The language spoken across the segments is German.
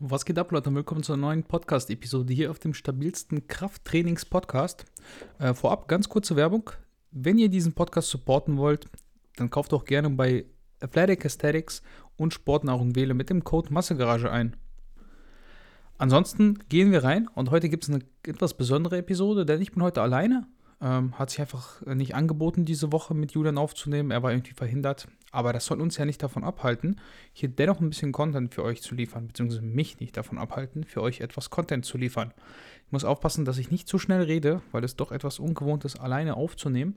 Was geht ab, Leute? Willkommen zur neuen Podcast-Episode hier auf dem stabilsten Krafttrainings-Podcast. Äh, vorab ganz kurze Werbung. Wenn ihr diesen Podcast supporten wollt, dann kauft doch gerne bei Athletic Aesthetics und Sportnahrung wähle mit dem Code Massegarage ein. Ansonsten gehen wir rein und heute gibt es eine etwas besondere Episode, denn ich bin heute alleine. Ähm, hat sich einfach nicht angeboten, diese Woche mit Julian aufzunehmen. Er war irgendwie verhindert. Aber das soll uns ja nicht davon abhalten, hier dennoch ein bisschen Content für euch zu liefern, beziehungsweise mich nicht davon abhalten, für euch etwas Content zu liefern. Ich muss aufpassen, dass ich nicht zu schnell rede, weil es doch etwas ungewohnt ist, alleine aufzunehmen.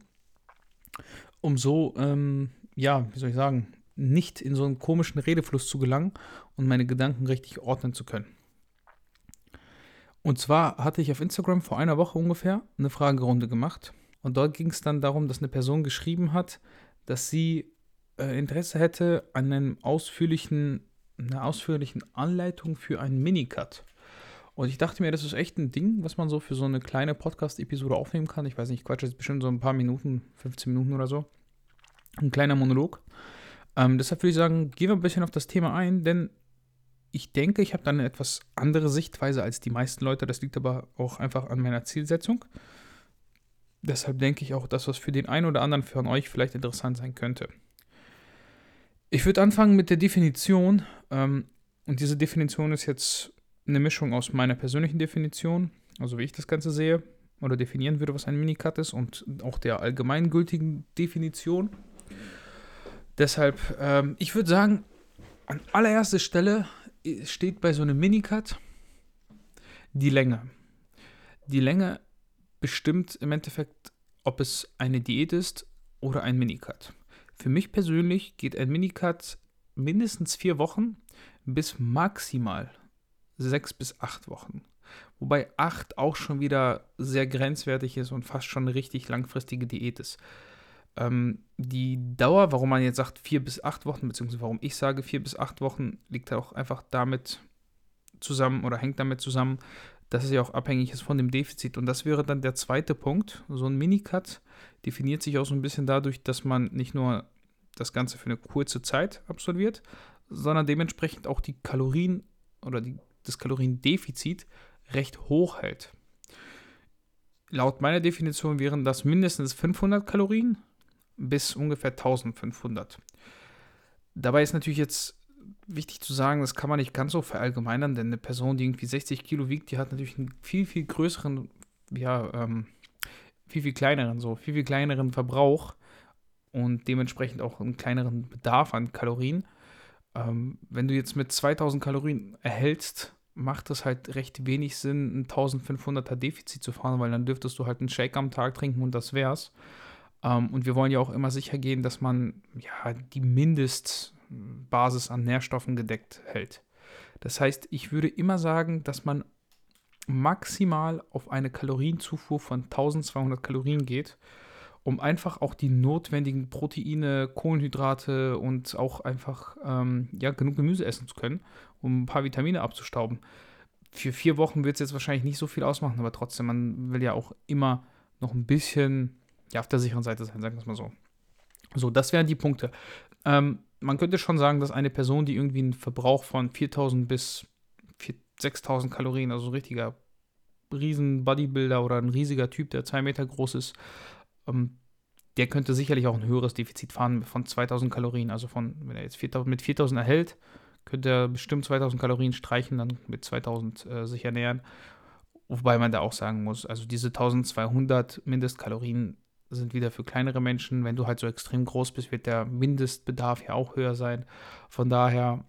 Um so, ähm, ja, wie soll ich sagen, nicht in so einen komischen Redefluss zu gelangen und meine Gedanken richtig ordnen zu können. Und zwar hatte ich auf Instagram vor einer Woche ungefähr eine Fragerunde gemacht. Und dort ging es dann darum, dass eine Person geschrieben hat, dass sie äh, Interesse hätte an einem ausführlichen, einer ausführlichen Anleitung für einen Minicut. Und ich dachte mir, das ist echt ein Ding, was man so für so eine kleine Podcast-Episode aufnehmen kann. Ich weiß nicht, Quatsch, ist bestimmt so ein paar Minuten, 15 Minuten oder so. Ein kleiner Monolog. Ähm, deshalb würde ich sagen, gehen wir ein bisschen auf das Thema ein, denn ich denke, ich habe dann eine etwas andere Sichtweise als die meisten Leute. Das liegt aber auch einfach an meiner Zielsetzung. Deshalb denke ich auch, dass das für den einen oder anderen von euch vielleicht interessant sein könnte. Ich würde anfangen mit der Definition. Ähm, und diese Definition ist jetzt eine Mischung aus meiner persönlichen Definition, also wie ich das Ganze sehe oder definieren würde, was ein Minicut ist, und auch der allgemeingültigen Definition. Deshalb, ähm, ich würde sagen, an allererster Stelle steht bei so einem Minicut die Länge. Die Länge bestimmt im Endeffekt, ob es eine Diät ist oder ein Minicut. Für mich persönlich geht ein Minicut mindestens vier Wochen bis maximal sechs bis acht Wochen. Wobei acht auch schon wieder sehr grenzwertig ist und fast schon eine richtig langfristige Diät ist. Ähm, die Dauer, warum man jetzt sagt vier bis acht Wochen, beziehungsweise warum ich sage vier bis acht Wochen, liegt auch einfach damit zusammen oder hängt damit zusammen, dass es ja auch abhängig ist von dem Defizit. Und das wäre dann der zweite Punkt. So ein Minicut definiert sich auch so ein bisschen dadurch, dass man nicht nur das Ganze für eine kurze Zeit absolviert, sondern dementsprechend auch die Kalorien oder die, das Kaloriendefizit recht hoch hält. Laut meiner Definition wären das mindestens 500 Kalorien bis ungefähr 1500. Dabei ist natürlich jetzt wichtig zu sagen, das kann man nicht ganz so verallgemeinern, denn eine Person, die irgendwie 60 Kilo wiegt, die hat natürlich einen viel, viel größeren, ja, ähm, viel, viel kleineren, so, viel, viel kleineren Verbrauch und dementsprechend auch einen kleineren Bedarf an Kalorien. Ähm, wenn du jetzt mit 2000 Kalorien erhältst, macht es halt recht wenig Sinn, ein 1500er Defizit zu fahren, weil dann dürftest du halt einen Shake am Tag trinken und das wär's. Ähm, und wir wollen ja auch immer sicher gehen, dass man ja die Mindestbasis an Nährstoffen gedeckt hält. Das heißt, ich würde immer sagen, dass man maximal auf eine Kalorienzufuhr von 1200 Kalorien geht, um einfach auch die notwendigen Proteine, Kohlenhydrate und auch einfach ähm, ja, genug Gemüse essen zu können, um ein paar Vitamine abzustauben. Für vier Wochen wird es jetzt wahrscheinlich nicht so viel ausmachen, aber trotzdem, man will ja auch immer noch ein bisschen ja, auf der sicheren Seite sein, sagen wir es mal so. So, das wären die Punkte. Ähm, man könnte schon sagen, dass eine Person, die irgendwie einen Verbrauch von 4000 bis 6000 Kalorien, also ein richtiger riesen Bodybuilder oder ein riesiger Typ, der zwei Meter groß ist, ähm, der könnte sicherlich auch ein höheres Defizit fahren von 2000 Kalorien. Also von, wenn er jetzt 4000, mit 4000 erhält, könnte er bestimmt 2000 Kalorien streichen, dann mit 2000 äh, sich ernähren. Wobei man da auch sagen muss, also diese 1200 Mindestkalorien sind wieder für kleinere Menschen. Wenn du halt so extrem groß bist, wird der Mindestbedarf ja auch höher sein. Von daher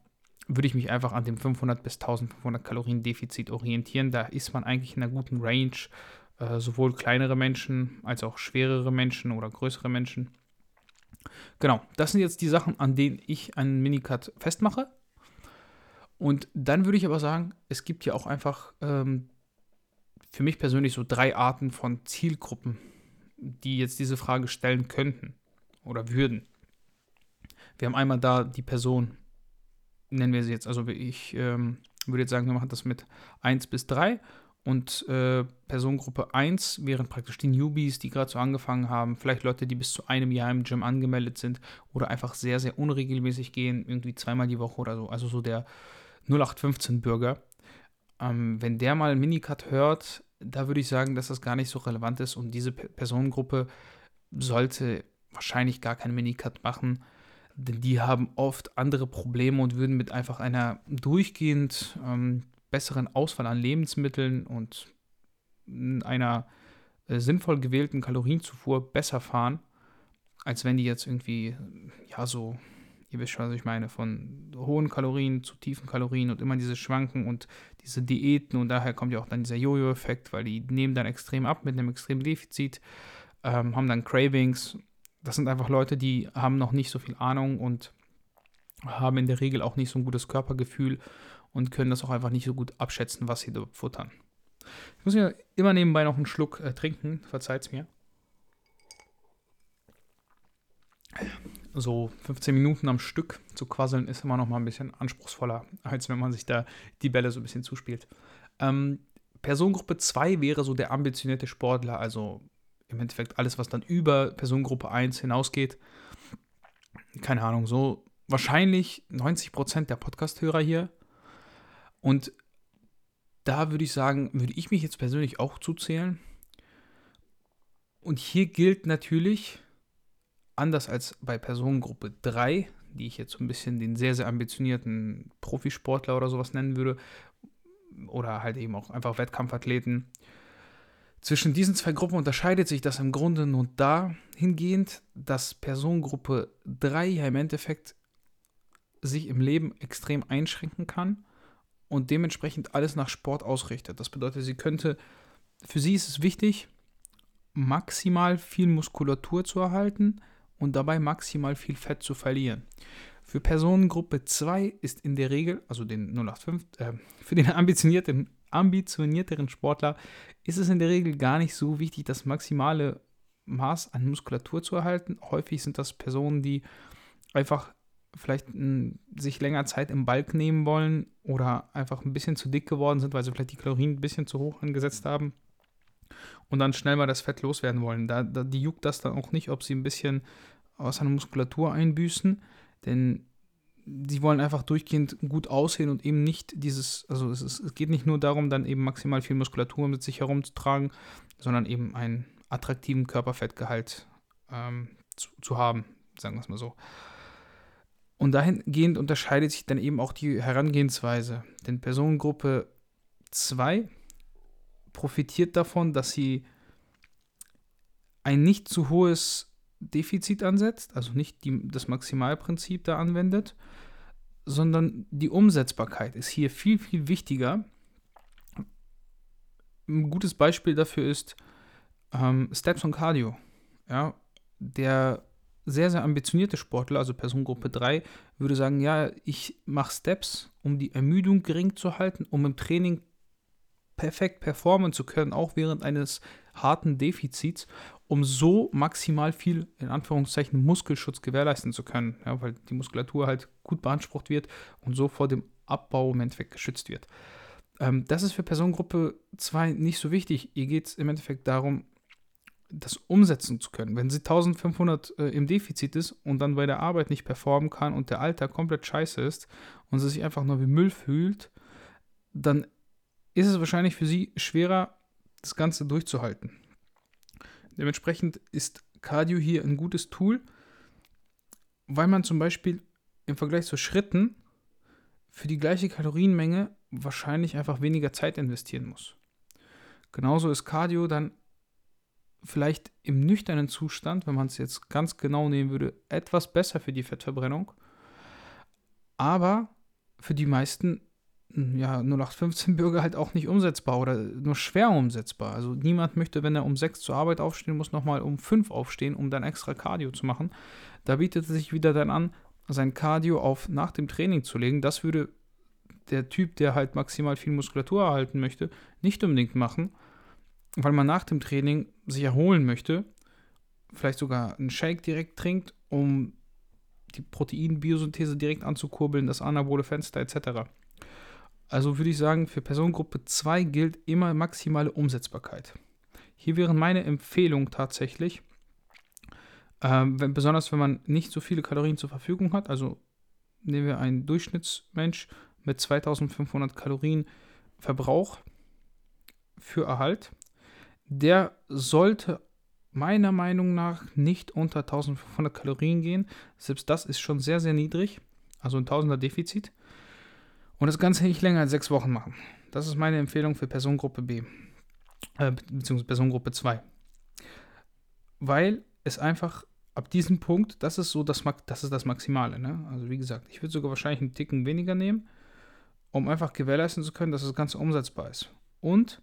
würde ich mich einfach an dem 500 bis 1500 Kalorien Defizit orientieren. Da ist man eigentlich in einer guten Range, äh, sowohl kleinere Menschen als auch schwerere Menschen oder größere Menschen. Genau, das sind jetzt die Sachen, an denen ich einen Minicut festmache. Und dann würde ich aber sagen, es gibt ja auch einfach ähm, für mich persönlich so drei Arten von Zielgruppen, die jetzt diese Frage stellen könnten oder würden. Wir haben einmal da die Person, nennen wir sie jetzt, also ich ähm, würde jetzt sagen, wir machen das mit 1 bis 3 und äh, Personengruppe 1 wären praktisch die Newbies, die gerade so angefangen haben, vielleicht Leute, die bis zu einem Jahr im Gym angemeldet sind oder einfach sehr, sehr unregelmäßig gehen, irgendwie zweimal die Woche oder so. Also so der, 0815-Bürger. Ähm, wenn der mal Minicut hört, da würde ich sagen, dass das gar nicht so relevant ist und diese Personengruppe sollte wahrscheinlich gar keinen Minicut machen, denn die haben oft andere Probleme und würden mit einfach einer durchgehend ähm, besseren Auswahl an Lebensmitteln und einer äh, sinnvoll gewählten Kalorienzufuhr besser fahren, als wenn die jetzt irgendwie, ja, so, ihr wisst schon, was ich meine, von hohen Kalorien zu tiefen Kalorien und immer diese Schwanken und diese Diäten und daher kommt ja auch dann dieser Jojo-Effekt, weil die nehmen dann extrem ab mit einem extremen Defizit, ähm, haben dann Cravings. Das sind einfach Leute, die haben noch nicht so viel Ahnung und haben in der Regel auch nicht so ein gutes Körpergefühl und können das auch einfach nicht so gut abschätzen, was sie da futtern. Ich muss ja immer nebenbei noch einen Schluck äh, trinken, verzeiht's mir. So 15 Minuten am Stück zu quasseln ist immer noch mal ein bisschen anspruchsvoller, als wenn man sich da die Bälle so ein bisschen zuspielt. Ähm, Personengruppe 2 wäre so der ambitionierte Sportler, also im Endeffekt alles, was dann über Personengruppe 1 hinausgeht. Keine Ahnung, so wahrscheinlich 90% der Podcast-Hörer hier. Und da würde ich sagen, würde ich mich jetzt persönlich auch zuzählen. Und hier gilt natürlich, anders als bei Personengruppe 3, die ich jetzt so ein bisschen den sehr, sehr ambitionierten Profisportler oder sowas nennen würde, oder halt eben auch einfach Wettkampfathleten, zwischen diesen zwei Gruppen unterscheidet sich das im Grunde nur dahingehend, dass Personengruppe 3 ja im Endeffekt sich im Leben extrem einschränken kann und dementsprechend alles nach Sport ausrichtet. Das bedeutet, sie könnte, für sie ist es wichtig, maximal viel Muskulatur zu erhalten und dabei maximal viel Fett zu verlieren. Für Personengruppe 2 ist in der Regel, also den 085, äh, für den ambitionierten, ambitionierteren Sportler, ist es in der Regel gar nicht so wichtig, das maximale Maß an Muskulatur zu erhalten. Häufig sind das Personen, die einfach vielleicht m, sich länger Zeit im Balk nehmen wollen oder einfach ein bisschen zu dick geworden sind, weil sie vielleicht die Kalorien ein bisschen zu hoch angesetzt haben und dann schnell mal das Fett loswerden wollen. Da, da, die juckt das dann auch nicht, ob sie ein bisschen aus einer Muskulatur einbüßen, denn sie wollen einfach durchgehend gut aussehen und eben nicht dieses, also es, ist, es geht nicht nur darum, dann eben maximal viel Muskulatur mit sich herumzutragen, sondern eben einen attraktiven Körperfettgehalt ähm, zu, zu haben, sagen wir es mal so. Und dahingehend unterscheidet sich dann eben auch die Herangehensweise. Denn Personengruppe 2 profitiert davon, dass sie ein nicht zu hohes Defizit ansetzt, also nicht die, das Maximalprinzip da anwendet, sondern die Umsetzbarkeit ist hier viel, viel wichtiger. Ein gutes Beispiel dafür ist ähm, Steps und Cardio. Ja, der sehr, sehr ambitionierte Sportler, also Personengruppe 3, würde sagen, ja, ich mache Steps, um die Ermüdung gering zu halten, um im Training perfekt performen zu können, auch während eines harten Defizits, um so maximal viel, in Anführungszeichen, Muskelschutz gewährleisten zu können, ja, weil die Muskulatur halt gut beansprucht wird und so vor dem Abbau im Endeffekt geschützt wird. Ähm, das ist für Personengruppe 2 nicht so wichtig. Ihr geht es im Endeffekt darum, das umsetzen zu können. Wenn sie 1500 äh, im Defizit ist und dann bei der Arbeit nicht performen kann und der Alltag komplett scheiße ist und sie sich einfach nur wie Müll fühlt, dann ist es wahrscheinlich für sie schwerer, das Ganze durchzuhalten. Dementsprechend ist Cardio hier ein gutes Tool, weil man zum Beispiel im Vergleich zu Schritten für die gleiche Kalorienmenge wahrscheinlich einfach weniger Zeit investieren muss. Genauso ist Cardio dann vielleicht im nüchternen Zustand, wenn man es jetzt ganz genau nehmen würde, etwas besser für die Fettverbrennung. Aber für die meisten hm, ja, 0815-Bürger halt auch nicht umsetzbar oder nur schwer umsetzbar. Also niemand möchte, wenn er um 6 zur Arbeit aufstehen muss, nochmal um 5 aufstehen, um dann extra Cardio zu machen. Da bietet es sich wieder dann an, sein Cardio auf nach dem Training zu legen. Das würde der Typ, der halt maximal viel Muskulatur erhalten möchte, nicht unbedingt machen weil man nach dem Training sich erholen möchte, vielleicht sogar einen Shake direkt trinkt, um die Proteinbiosynthese direkt anzukurbeln, das anabole Fenster etc. Also würde ich sagen, für Personengruppe 2 gilt immer maximale Umsetzbarkeit. Hier wäre meine Empfehlung tatsächlich, ähm, wenn, besonders wenn man nicht so viele Kalorien zur Verfügung hat, also nehmen wir einen Durchschnittsmensch mit 2500 Kalorien Verbrauch für Erhalt. Der sollte meiner Meinung nach nicht unter 1500 Kalorien gehen. Selbst das ist schon sehr, sehr niedrig. Also ein Tausender Defizit. Und das Ganze nicht länger als sechs Wochen machen. Das ist meine Empfehlung für Personengruppe B. Äh, beziehungsweise Personengruppe 2. Weil es einfach ab diesem Punkt, das ist so das, das, ist das Maximale. Ne? Also wie gesagt, ich würde sogar wahrscheinlich einen Ticken weniger nehmen, um einfach gewährleisten zu können, dass das Ganze umsetzbar ist. Und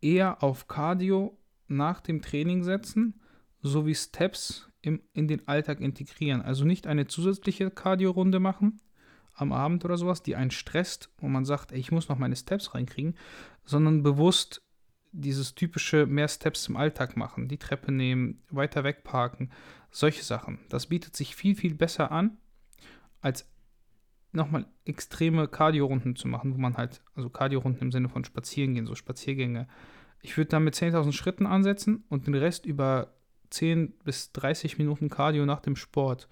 eher auf Cardio nach dem Training setzen, sowie Steps im, in den Alltag integrieren. Also nicht eine zusätzliche Cardio-Runde machen am Abend oder sowas, die einen stresst, wo man sagt, ey, ich muss noch meine Steps reinkriegen, sondern bewusst dieses typische mehr Steps im Alltag machen, die Treppe nehmen, weiter wegparken, solche Sachen. Das bietet sich viel, viel besser an, als nochmal extreme Cardio-Runden zu machen, wo man halt, also Cardio-Runden im Sinne von Spazieren gehen, so Spaziergänge. Ich würde da mit 10.000 Schritten ansetzen und den Rest über 10 bis 30 Minuten Cardio nach dem Sport,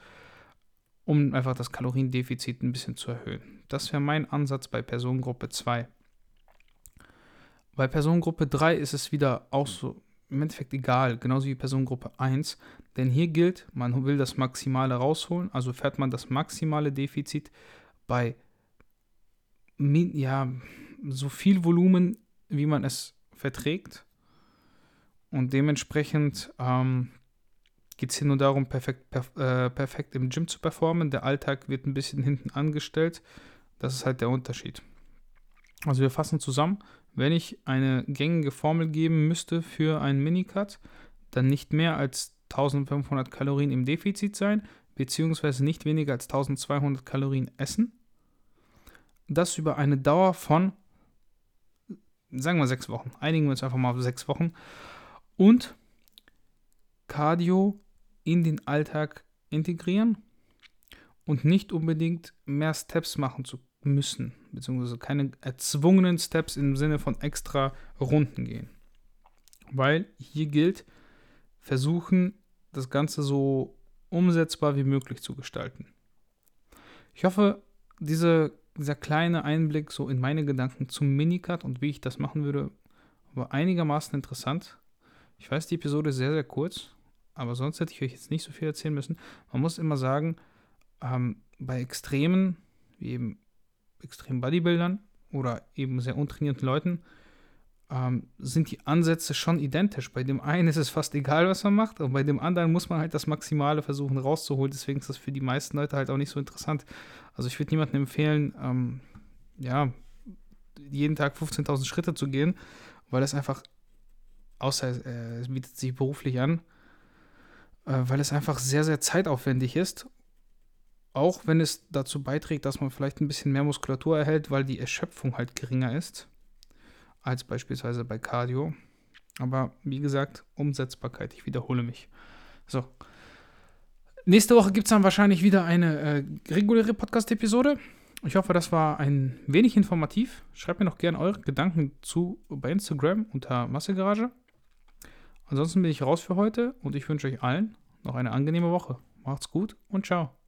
um einfach das Kaloriendefizit ein bisschen zu erhöhen. Das wäre mein Ansatz bei Personengruppe 2. Bei Personengruppe 3 ist es wieder auch so im Endeffekt egal, genauso wie Personengruppe 1, denn hier gilt, man will das Maximale rausholen, also fährt man das maximale Defizit bei ja, so viel Volumen, wie man es verträgt. Und dementsprechend ähm, geht es hier nur darum, perfekt, perf äh, perfekt im Gym zu performen. Der Alltag wird ein bisschen hinten angestellt. Das ist halt der Unterschied. Also wir fassen zusammen, wenn ich eine gängige Formel geben müsste für einen Minicut, dann nicht mehr als 1500 Kalorien im Defizit sein, beziehungsweise nicht weniger als 1200 Kalorien essen. Das über eine Dauer von, sagen wir sechs Wochen. Einigen wir uns einfach mal auf sechs Wochen. Und Cardio in den Alltag integrieren und nicht unbedingt mehr Steps machen zu müssen, beziehungsweise keine erzwungenen Steps im Sinne von extra Runden gehen. Weil hier gilt, versuchen, das Ganze so umsetzbar wie möglich zu gestalten. Ich hoffe, diese, dieser kleine Einblick so in meine Gedanken zum Minicut und wie ich das machen würde, war einigermaßen interessant. Ich weiß, die Episode ist sehr, sehr kurz, aber sonst hätte ich euch jetzt nicht so viel erzählen müssen. Man muss immer sagen, ähm, bei Extremen, wie eben extremen Bodybuildern oder eben sehr untrainierten Leuten ähm, sind die Ansätze schon identisch. Bei dem einen ist es fast egal, was man macht, und bei dem anderen muss man halt das Maximale versuchen rauszuholen. Deswegen ist das für die meisten Leute halt auch nicht so interessant. Also ich würde niemandem empfehlen, ähm, ja, jeden Tag 15.000 Schritte zu gehen, weil es einfach, außer äh, es bietet sich beruflich an, äh, weil es einfach sehr, sehr zeitaufwendig ist auch wenn es dazu beiträgt, dass man vielleicht ein bisschen mehr Muskulatur erhält, weil die Erschöpfung halt geringer ist als beispielsweise bei Cardio. Aber wie gesagt, Umsetzbarkeit, ich wiederhole mich. So. Nächste Woche gibt es dann wahrscheinlich wieder eine äh, reguläre Podcast-Episode. Ich hoffe, das war ein wenig informativ. Schreibt mir noch gerne eure Gedanken zu bei Instagram unter Massegarage. Ansonsten bin ich raus für heute und ich wünsche euch allen noch eine angenehme Woche. Macht's gut und ciao.